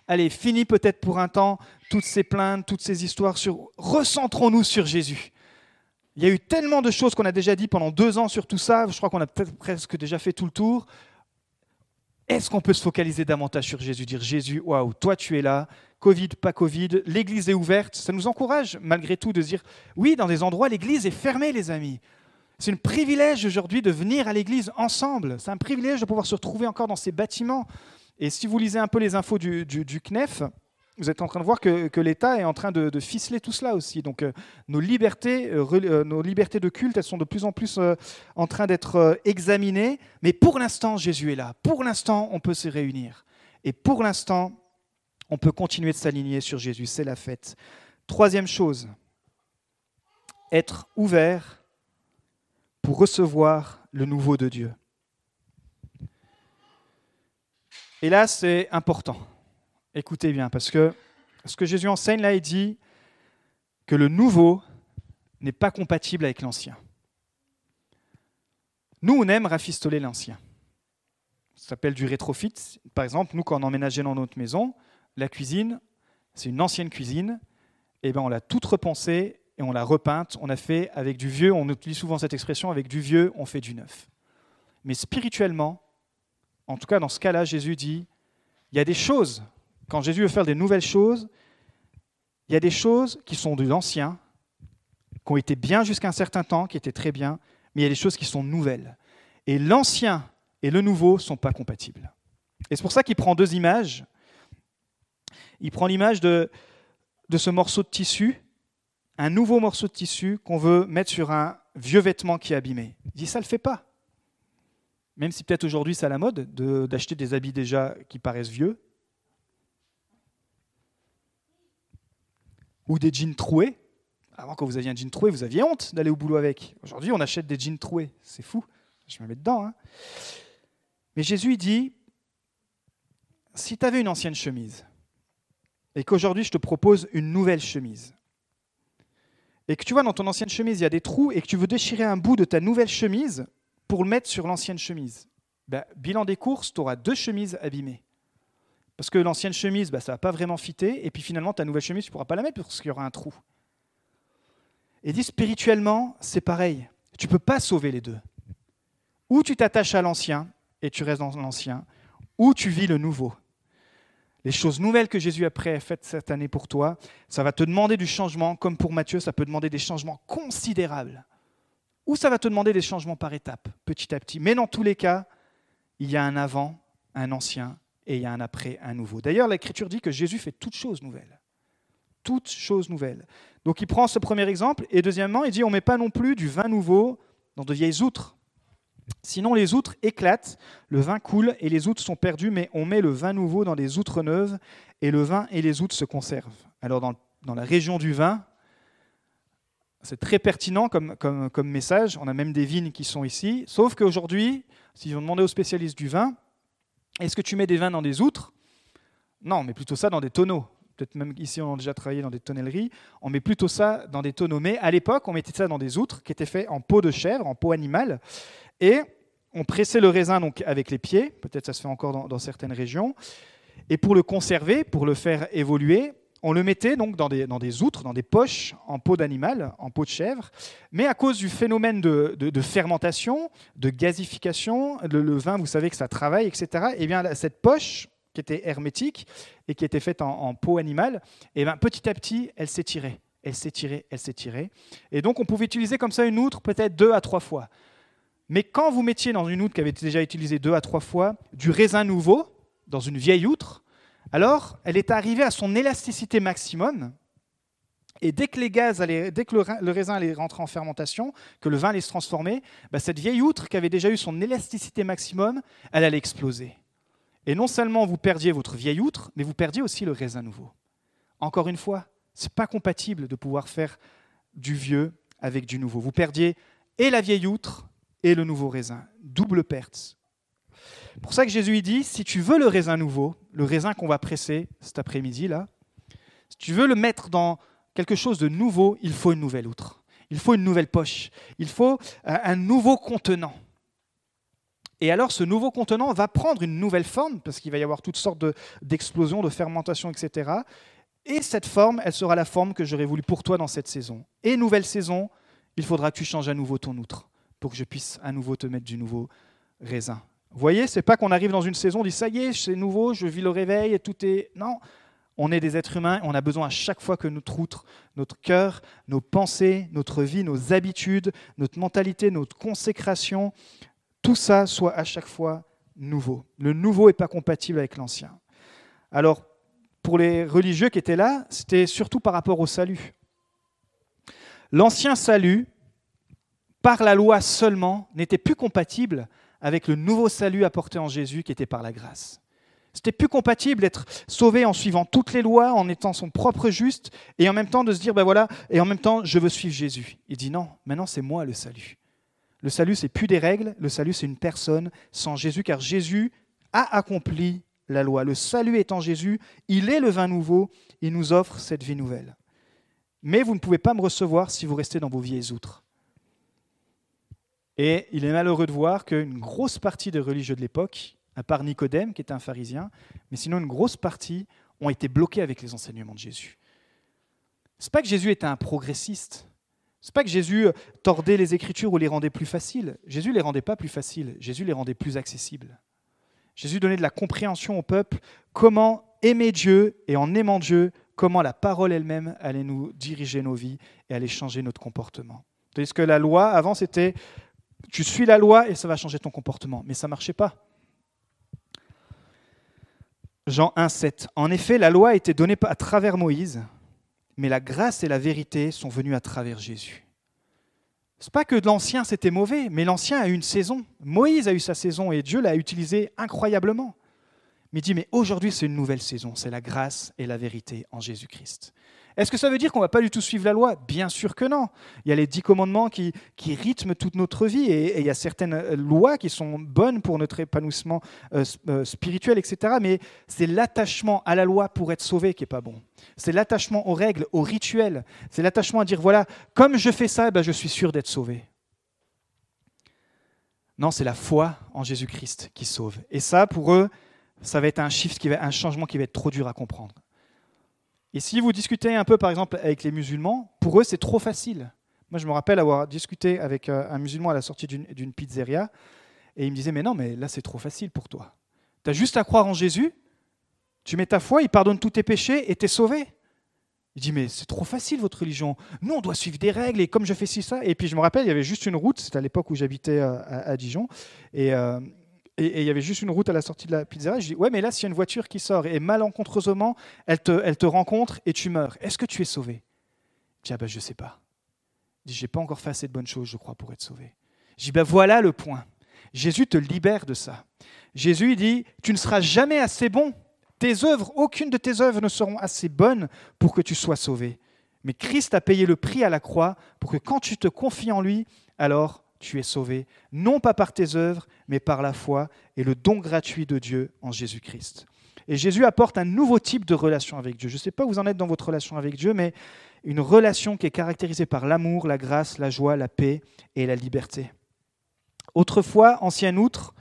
allez, fini peut-être pour un temps toutes ces plaintes, toutes ces histoires sur... Recentrons-nous sur Jésus. Il y a eu tellement de choses qu'on a déjà dit pendant deux ans sur tout ça. Je crois qu'on a presque déjà fait tout le tour. Est-ce qu'on peut se focaliser davantage sur Jésus, dire Jésus, waouh, toi tu es là, Covid, pas Covid, l'Église est ouverte. Ça nous encourage malgré tout de dire, oui, dans des endroits, l'Église est fermée, les amis. C'est un privilège aujourd'hui de venir à l'Église ensemble. C'est un privilège de pouvoir se retrouver encore dans ces bâtiments. Et si vous lisez un peu les infos du, du CNEF, vous êtes en train de voir que, l'État est en train de, ficeler tout cela aussi. Donc euh, nos, libertés, euh, euh, nos libertés de culte, elles sont de plus en plus en train d'être examinées. Mais pour l'instant, Jésus est là. Pour l'instant, on peut se réunir. Et pour l'instant, on peut continuer de s'aligner sur Jésus. C'est la fête. Troisième chose, être ouvert pour recevoir le nouveau de Dieu. Et là, c'est important. Écoutez bien, parce que ce que Jésus enseigne là, il dit que le nouveau n'est pas compatible avec l'ancien. Nous, on aime rafistoler l'ancien. Ça s'appelle du rétrofit. Par exemple, nous, quand on emménageait dans notre maison, la cuisine, c'est une ancienne cuisine, et eh ben on l'a toute repensée et on l'a repeinte. On a fait avec du vieux, on utilise souvent cette expression, avec du vieux, on fait du neuf. Mais spirituellement, en tout cas dans ce cas-là, Jésus dit, il y a des choses quand Jésus veut faire des nouvelles choses, il y a des choses qui sont de l'ancien, qui ont été bien jusqu'à un certain temps, qui étaient très bien, mais il y a des choses qui sont nouvelles. Et l'ancien et le nouveau ne sont pas compatibles. Et c'est pour ça qu'il prend deux images. Il prend l'image de, de ce morceau de tissu, un nouveau morceau de tissu qu'on veut mettre sur un vieux vêtement qui est abîmé. Il dit ça ne le fait pas. Même si peut-être aujourd'hui c'est à la mode d'acheter des habits déjà qui paraissent vieux, ou des jeans troués. Avant, quand vous aviez un jean troué, vous aviez honte d'aller au boulot avec. Aujourd'hui, on achète des jeans troués. C'est fou. Je me mets dedans. Hein. Mais Jésus dit, si tu avais une ancienne chemise, et qu'aujourd'hui je te propose une nouvelle chemise, et que tu vois dans ton ancienne chemise, il y a des trous, et que tu veux déchirer un bout de ta nouvelle chemise pour le mettre sur l'ancienne chemise, ben, bilan des courses, tu auras deux chemises abîmées. Parce que l'ancienne chemise, bah, ça ne va pas vraiment fitter, et puis finalement, ta nouvelle chemise, tu ne pourras pas la mettre parce qu'il y aura un trou. Et dit spirituellement, c'est pareil. Tu ne peux pas sauver les deux. Ou tu t'attaches à l'ancien et tu restes dans l'ancien, ou tu vis le nouveau. Les choses nouvelles que Jésus a faites cette année pour toi, ça va te demander du changement, comme pour Matthieu, ça peut demander des changements considérables. Ou ça va te demander des changements par étapes, petit à petit. Mais dans tous les cas, il y a un avant, un ancien et il y a un après, un nouveau. D'ailleurs, l'Écriture dit que Jésus fait toutes choses nouvelles. Toutes choses nouvelles. Donc il prend ce premier exemple, et deuxièmement, il dit on ne met pas non plus du vin nouveau dans de vieilles outres. Sinon, les outres éclatent, le vin coule et les outres sont perdues, mais on met le vin nouveau dans des outres neuves, et le vin et les outres se conservent. Alors, dans, dans la région du vin, C'est très pertinent comme, message. On a même des vignes qui sont ici. Sauf qu'aujourd'hui, si on demandait aux spécialistes du vin, est-ce que tu mets des vins dans des outres? Non, mais plutôt ça dans des tonneaux. Peut-être même ici, on a déjà travaillé dans des tonnelleries. On met plutôt ça dans des tonneaux. Mais à l'époque, on mettait ça dans des outres qui étaient faits en peau de chèvre, en peau animale. Et on pressait le raisin donc avec les pieds. Peut-être ça se fait encore dans certaines régions. Et pour le conserver, pour le faire évoluer, on le mettait donc dans des, outres, dans des poches en peau d'animal, en peau de chèvre. Mais à cause du phénomène de, fermentation, de gazification, le, vin, vous savez que ça travaille, etc., et eh bien cette poche qui était hermétique et qui était faite en, peau animale, eh bien petit à petit, elle s'étirait, elle s'étirait, elle s'étirait. Et donc on pouvait utiliser comme ça une outre peut-être deux à trois fois. Mais quand vous mettiez dans une outre qui avait été déjà utilisée deux à trois fois du raisin nouveau, dans une vieille outre, alors, elle est arrivée à son élasticité maximum. Et dès que, les gaz dès le, raisin allait rentrer en fermentation, que le vin allait se transformer, bah, cette vieille outre qui avait déjà eu son élasticité maximum, elle allait exploser. Et non seulement vous perdiez votre vieille outre, mais vous perdiez aussi le raisin nouveau. Encore une fois, ce n'est pas compatible de pouvoir faire du vieux avec du nouveau. Vous perdiez et la vieille outre et le nouveau raisin. Double perte pour ça que Jésus dit, si tu veux le raisin nouveau, le raisin qu'on va presser cet après-midi là, si tu veux le mettre dans quelque chose de nouveau, il faut une nouvelle outre. Il faut une nouvelle poche. Il faut euh, un nouveau contenant. Et alors ce nouveau contenant va prendre une nouvelle forme, parce qu'il va y avoir toutes sortes d'explosions, de, fermentation, etc. Et cette forme, elle sera la forme que j'aurais voulu pour toi dans cette saison. Et nouvelle saison, il faudra que tu changes à nouveau ton outre, pour que je puisse à nouveau te mettre du nouveau raisin. Vous voyez, c'est pas qu'on arrive dans une saison, on dit ça y est, c'est nouveau, je vis le réveil et tout est. Non, on est des êtres humains, on a besoin à chaque fois que notre outre, notre cœur, nos pensées, notre vie, nos habitudes, notre mentalité, notre consécration, tout ça soit à chaque fois nouveau. Le nouveau n'est pas compatible avec l'ancien. Alors, pour les religieux qui étaient là, c'était surtout par rapport au salut. L'ancien salut, par la loi seulement, n'était plus compatible avec le nouveau salut apporté en Jésus qui était par la grâce. C'était plus compatible d'être sauvé en suivant toutes les lois, en étant son propre juste, et en même temps de se dire, ben voilà, et en même temps, je veux suivre Jésus. Il dit non, maintenant c'est moi le salut. Le salut, c'est plus des règles, le salut, c'est une personne sans Jésus, car Jésus a accompli la loi. Le salut est en Jésus, il est le vin nouveau, il nous offre cette vie nouvelle. Mais vous ne pouvez pas me recevoir si vous restez dans vos vieilles outres. Et il est malheureux de voir qu'une grosse partie des religieux de l'époque, à part Nicodème, qui était un pharisien, mais sinon une grosse partie, ont été bloqués avec les enseignements de Jésus. Ce n'est pas que Jésus était un progressiste. Ce n'est pas que Jésus tordait les Écritures ou les rendait plus faciles. Jésus les rendait pas plus faciles. Jésus les rendait plus accessibles. Jésus donnait de la compréhension au peuple comment aimer Dieu et en aimant Dieu, comment la parole elle-même allait nous diriger nos vies et allait changer notre comportement. Tandis que la loi, avant, c'était tu suis la loi et ça va changer ton comportement. Mais ça ne marchait pas. Jean 1, 7. En effet, la loi a été donnée à travers Moïse, mais la grâce et la vérité sont venues à travers Jésus. Ce n'est pas que l'ancien c'était mauvais, mais l'ancien a eu une saison. Moïse a eu sa saison et Dieu l'a utilisée incroyablement. Mais il dit, mais aujourd'hui c'est une nouvelle saison, c'est la grâce et la vérité en Jésus-Christ. Est-ce que ça veut dire qu'on ne va pas du tout suivre la loi? Bien sûr que non. Il y a les dix commandements qui, rythment toute notre vie et, il y a certaines euh, lois qui sont bonnes pour notre épanouissement euh, euh, spirituel, etc. Mais c'est l'attachement à la loi pour être sauvé qui n'est pas bon. C'est l'attachement aux règles, aux rituels. C'est l'attachement à dire, voilà, comme je fais ça, ben, je suis sûr d'être sauvé. Non, c'est la foi en Jésus-Christ qui sauve. Et ça, pour eux, ça va être un shift, qui va, un changement qui va être trop dur à comprendre. Et si vous discutez un peu, par exemple, avec les musulmans, pour eux, c'est trop facile. Moi, je me rappelle avoir discuté avec euh, un musulman à la sortie d'une pizzeria, et il me disait, mais non, mais là, c'est trop facile pour toi. Tu as juste à croire en Jésus, tu mets ta foi, il pardonne tous tes péchés, et tu es sauvé. Il dit, mais c'est trop facile votre religion. Nous, on doit suivre des règles, et comme je fais ci, ça. Et puis je me rappelle, il y avait juste une route, c'était à l'époque où j'habitais euh, à, Dijon, et, euh, et il y avait juste une route à la sortie de la pizzeria. Je dis ouais, mais là, s'il y a une voiture qui sort et malencontreusement, elle te, elle te rencontre et tu meurs, est-ce que tu es sauvé? Je dis ah ben je sais pas. Je dis j'ai pas encore fait assez de bonnes choses, je crois, pour être sauvé. Je dis ben voilà le point. Jésus te libère de ça. Jésus il dit tu ne seras jamais assez bon. Tes œuvres, aucune de tes œuvres ne seront assez bonnes pour que tu sois sauvé. Mais Christ a payé le prix à la croix pour que quand tu te confies en lui, alors tu es sauvé, non pas par tes œuvres, mais par la foi et le don gratuit de Dieu en Jésus-Christ. Et Jésus apporte un nouveau type de relation avec Dieu. Je ne sais pas où vous en êtes dans votre relation avec Dieu, mais une relation qui est caractérisée par l'amour, la grâce, la joie, la paix et la liberté. Autrefois, ancien outre,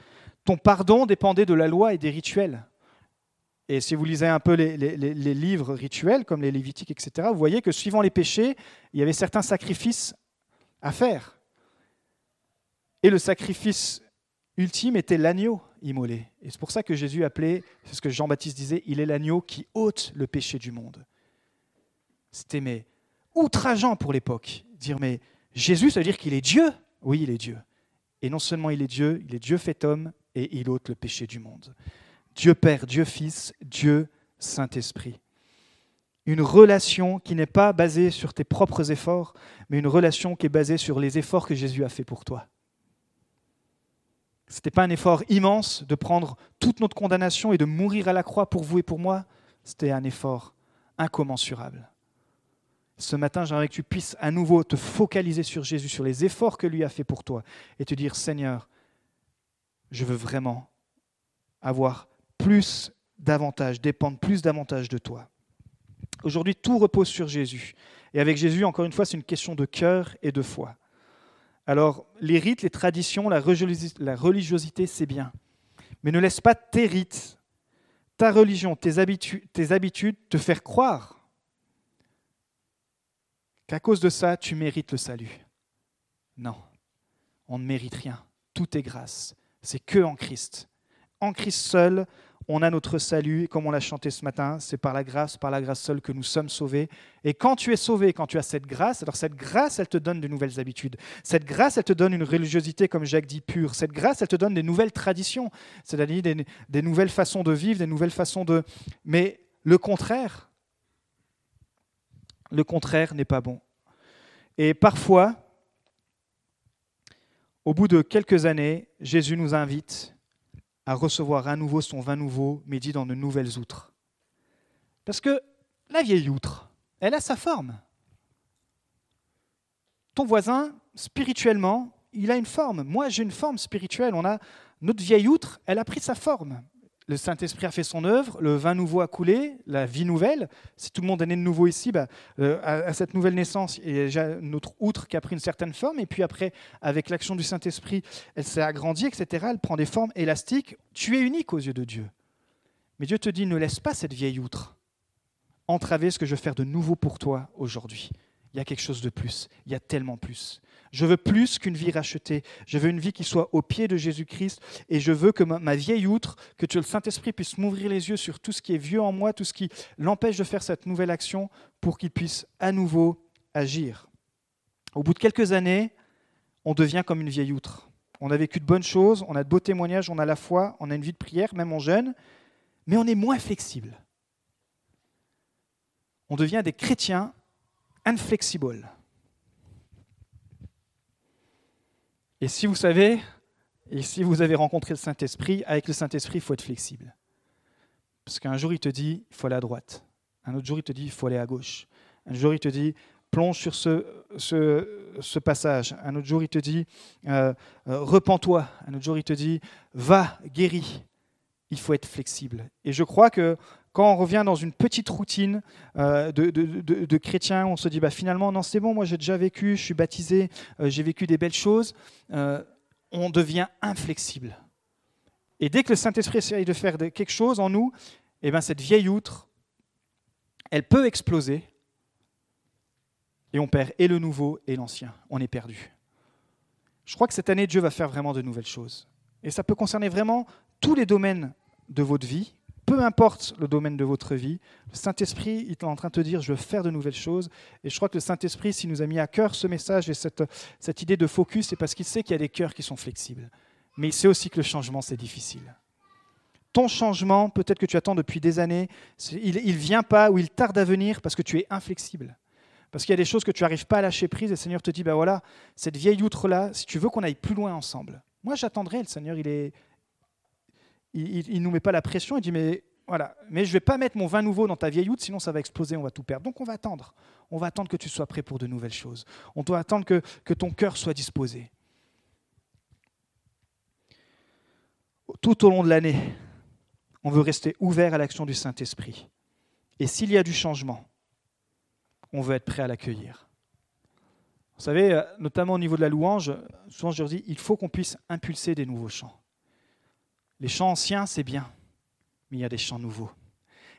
ton pardon dépendait de la loi et des rituels. Et si vous lisez un peu les, livres rituels, comme les Lévitiques, etc., vous voyez que suivant les péchés, il y avait certains sacrifices à faire. Et le sacrifice ultime était l'agneau immolé. Et c'est pour ça que Jésus appelait, c'est ce que Jean-Baptiste disait, il est l'agneau qui ôte le péché du monde. C'était mais outrageant pour l'époque. Dire mais Jésus, ça veut dire qu'il est Dieu? Oui, il est Dieu. Et non seulement il est Dieu, il est Dieu fait homme et il ôte le péché du monde. Dieu Père, Dieu Fils, Dieu Saint-Esprit. Une relation qui n'est pas basée sur tes propres efforts, mais une relation qui est basée sur les efforts que Jésus a fait pour toi. Ce n'était pas un effort immense de prendre toute notre condamnation et de mourir à la croix pour vous et pour moi. C'était un effort incommensurable. Ce matin, j'aimerais que tu puisses à nouveau te focaliser sur Jésus, sur les efforts que lui a fait pour toi, et te dire, Seigneur, je veux vraiment avoir plus davantage, dépendre plus davantage de toi. Aujourd'hui, tout repose sur Jésus. Et avec Jésus, encore une fois, c'est une question de cœur et de foi. Alors, les rites, les traditions, la religiosité, c'est bien. Mais ne laisse pas tes rites, ta religion, tes habitudes, te faire croire qu'à cause de ça, tu mérites le salut. Non, on ne mérite rien. Tout est grâce. C'est que en Christ. En Christ seul, on a notre salut, comme on l'a chanté ce matin, c'est par la grâce, par la grâce seule que nous sommes sauvés. Et quand tu es sauvé, quand tu as cette grâce, alors cette grâce, elle te donne de nouvelles habitudes. Cette grâce, elle te donne une religiosité, comme Jacques dit, pure. Cette grâce, elle te donne des nouvelles traditions, c'est-à-dire des, des nouvelles façons de vivre, des nouvelles façons de... Mais le contraire, le contraire n'est pas bon. Et parfois, au bout de quelques années, Jésus nous invite à recevoir à nouveau son vin nouveau, mais dans de nouvelles outres. Parce que la vieille outre, elle a sa forme. Ton voisin, spirituellement, il a une forme. Moi, j'ai une forme spirituelle. On a notre vieille outre, elle a pris sa forme le Saint-Esprit a fait son œuvre, le vin nouveau a coulé, la vie nouvelle. Si tout le monde est né de nouveau ici, bah, euh, à, cette nouvelle naissance, il y a déjà notre outre qui a pris une certaine forme, et puis après, avec l'action du Saint-Esprit, elle s'est agrandie, etc. Elle prend des formes élastiques. Tu es unique aux yeux de Dieu. Mais Dieu te dit, ne laisse pas cette vieille outre entraver ce que je veux faire de nouveau pour toi aujourd'hui. Il y a quelque chose de plus, il y a tellement plus. Je veux plus qu'une vie rachetée. Je veux une vie qui soit au pied de Jésus-Christ. Et je veux que ma, vieille outre, que le Saint-Esprit puisse m'ouvrir les yeux sur tout ce qui est vieux en moi, tout ce qui l'empêche de faire cette nouvelle action, pour qu'il puisse à nouveau agir. Au bout de quelques années, on devient comme une vieille outre. On a vécu de bonnes choses, on a de beaux témoignages, on a la foi, on a une vie de prière, même en jeune, mais on est moins flexible. On devient des chrétiens inflexibles. Et si vous savez, et si vous avez rencontré le Saint-Esprit, avec le Saint-Esprit, il faut être flexible. Parce qu'un jour, il te dit, il faut aller à droite. Un autre jour, il te dit, il faut aller à gauche. Un jour, il te dit, plonge sur ce, passage. Un autre jour, il te dit, euh, euh, repens-toi. Un autre jour, il te dit, va, guéris. Il faut être flexible. Et je crois que quand on revient dans une petite routine euh, de, chrétien, on se dit bah, finalement, non, c'est bon, moi j'ai déjà vécu, je suis baptisé, euh, j'ai vécu des belles choses, euh, on devient inflexible. Et dès que le Saint-Esprit essaye de faire quelque chose en nous, eh ben, cette vieille outre, elle peut exploser et on perd et le nouveau et l'ancien. On est perdu. Je crois que cette année, Dieu va faire vraiment de nouvelles choses. Et ça peut concerner vraiment tous les domaines de votre vie, peu importe le domaine de votre vie, le Saint-Esprit est en train de te dire, je veux faire de nouvelles choses. Et je crois que le Saint-Esprit, s'il nous a mis à cœur ce message et cette, cette idée de focus, c'est parce qu'il sait qu'il y a des cœurs qui sont flexibles. Mais il sait aussi que le changement, c'est difficile. Ton changement, peut-être que tu attends depuis des années, il ne vient pas ou il tarde à venir parce que tu es inflexible. Parce qu'il y a des choses que tu n'arrives pas à lâcher prise et le Seigneur te dit, ben voilà, cette vieille outre-là, si tu veux qu'on aille plus loin ensemble, moi j'attendrai, le Seigneur, il est, il ne nous met pas la pression, il dit, mais Voilà. Mais je vais pas mettre mon vin nouveau dans ta vieille outre, sinon ça va exploser, on va tout perdre. Donc on va attendre. On va attendre que tu sois prêt pour de nouvelles choses. On doit attendre que, que ton cœur soit disposé. Tout au long de l'année, on veut rester ouvert à l'action du Saint-Esprit. Et s'il y a du changement, on veut être prêt à l'accueillir. Vous savez, euh, notamment au niveau de la louange, souvent je leur dis, il faut qu'on puisse impulser des nouveaux chants. Les chants anciens, c'est bien, mais il y a des chants nouveaux.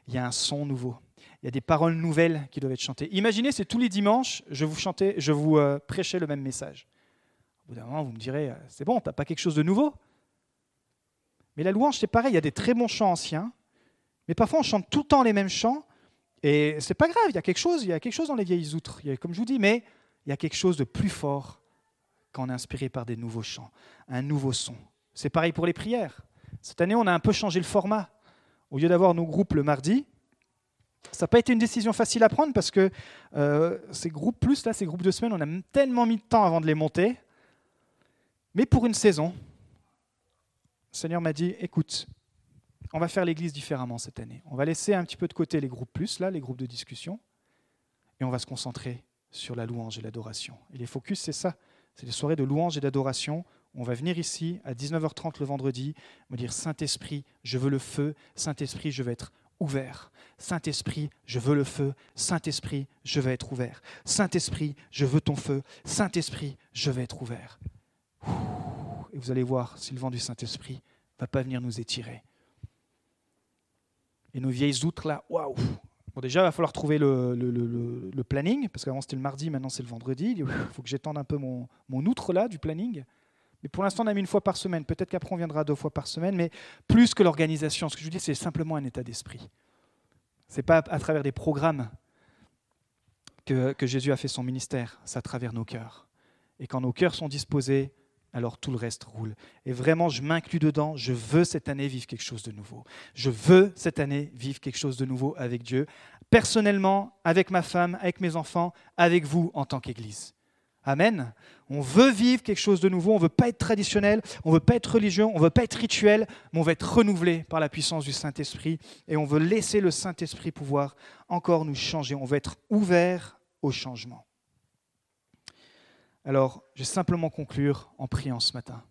Il y a un son nouveau. Il y a des paroles nouvelles qui doivent être chantées. Imaginez, c'est tous les dimanches, je vous chantais, je vous euh, prêchais le même message. Au bout d'un moment, vous me direz, euh, c'est bon, tu n'as pas quelque chose de nouveau? Mais la louange, c'est pareil, il y a des très bons chants anciens, mais parfois on chante tout le temps les mêmes chants, et c'est pas grave, il y a quelque chose, il y a quelque chose dans les vieilles outres, comme je vous dis, mais il y a quelque chose de plus fort quand on est inspiré par des nouveaux chants, un nouveau son. C'est pareil pour les prières. Cette année, on a un peu changé le format. Au lieu d'avoir nos groupes le mardi, ça n'a pas été une décision facile à prendre parce que euh, ces groupes plus, là, ces groupes de semaine, on a tellement mis de temps avant de les monter. Mais pour une saison, le Seigneur m'a dit, écoute, on va faire l'Église différemment cette année. On va laisser un petit peu de côté les groupes plus, là, les groupes de discussion, et on va se concentrer sur la louange et l'adoration. Et les focus, c'est ça. C'est les soirées de louange et d'adoration. On va venir ici à 19h30 le vendredi, me dire Saint-Esprit, je veux le feu. Saint-Esprit, je veux être ouvert. Saint-Esprit, je veux le feu. Saint-Esprit, je veux être ouvert. Saint-Esprit, je veux ton feu. Saint-Esprit, je veux être ouvert. Et vous allez voir si le vent du Saint-Esprit va pas venir nous étirer. Et nos vieilles outres là, waouh Bon, déjà, il va falloir trouver le, planning, parce qu'avant c'était le mardi, maintenant c'est le vendredi. Il faut que j'étende un peu mon, mon outre là du planning. Mais pour l'instant, on a mis une fois par semaine. Peut-être qu'après, on viendra deux fois par semaine, mais plus que l'organisation. Ce que je vous dis, c'est simplement un état d'esprit. Ce n'est pas à travers des programmes que, que Jésus a fait son ministère, c'est à travers nos cœurs. Et quand nos cœurs sont disposés, alors tout le reste roule. Et vraiment, je m'inclus dedans. Je veux cette année vivre quelque chose de nouveau. Je veux cette année vivre quelque chose de nouveau avec Dieu, personnellement, avec ma femme, avec mes enfants, avec vous en tant qu'Église. Amen. On veut vivre quelque chose de nouveau. On ne veut pas être traditionnel, on ne veut pas être religieux, on ne veut pas être rituel, mais on veut être renouvelé par la puissance du Saint-Esprit. Et on veut laisser le Saint-Esprit pouvoir encore nous changer. On veut être ouvert au changement. Alors, je vais simplement conclure en priant ce matin.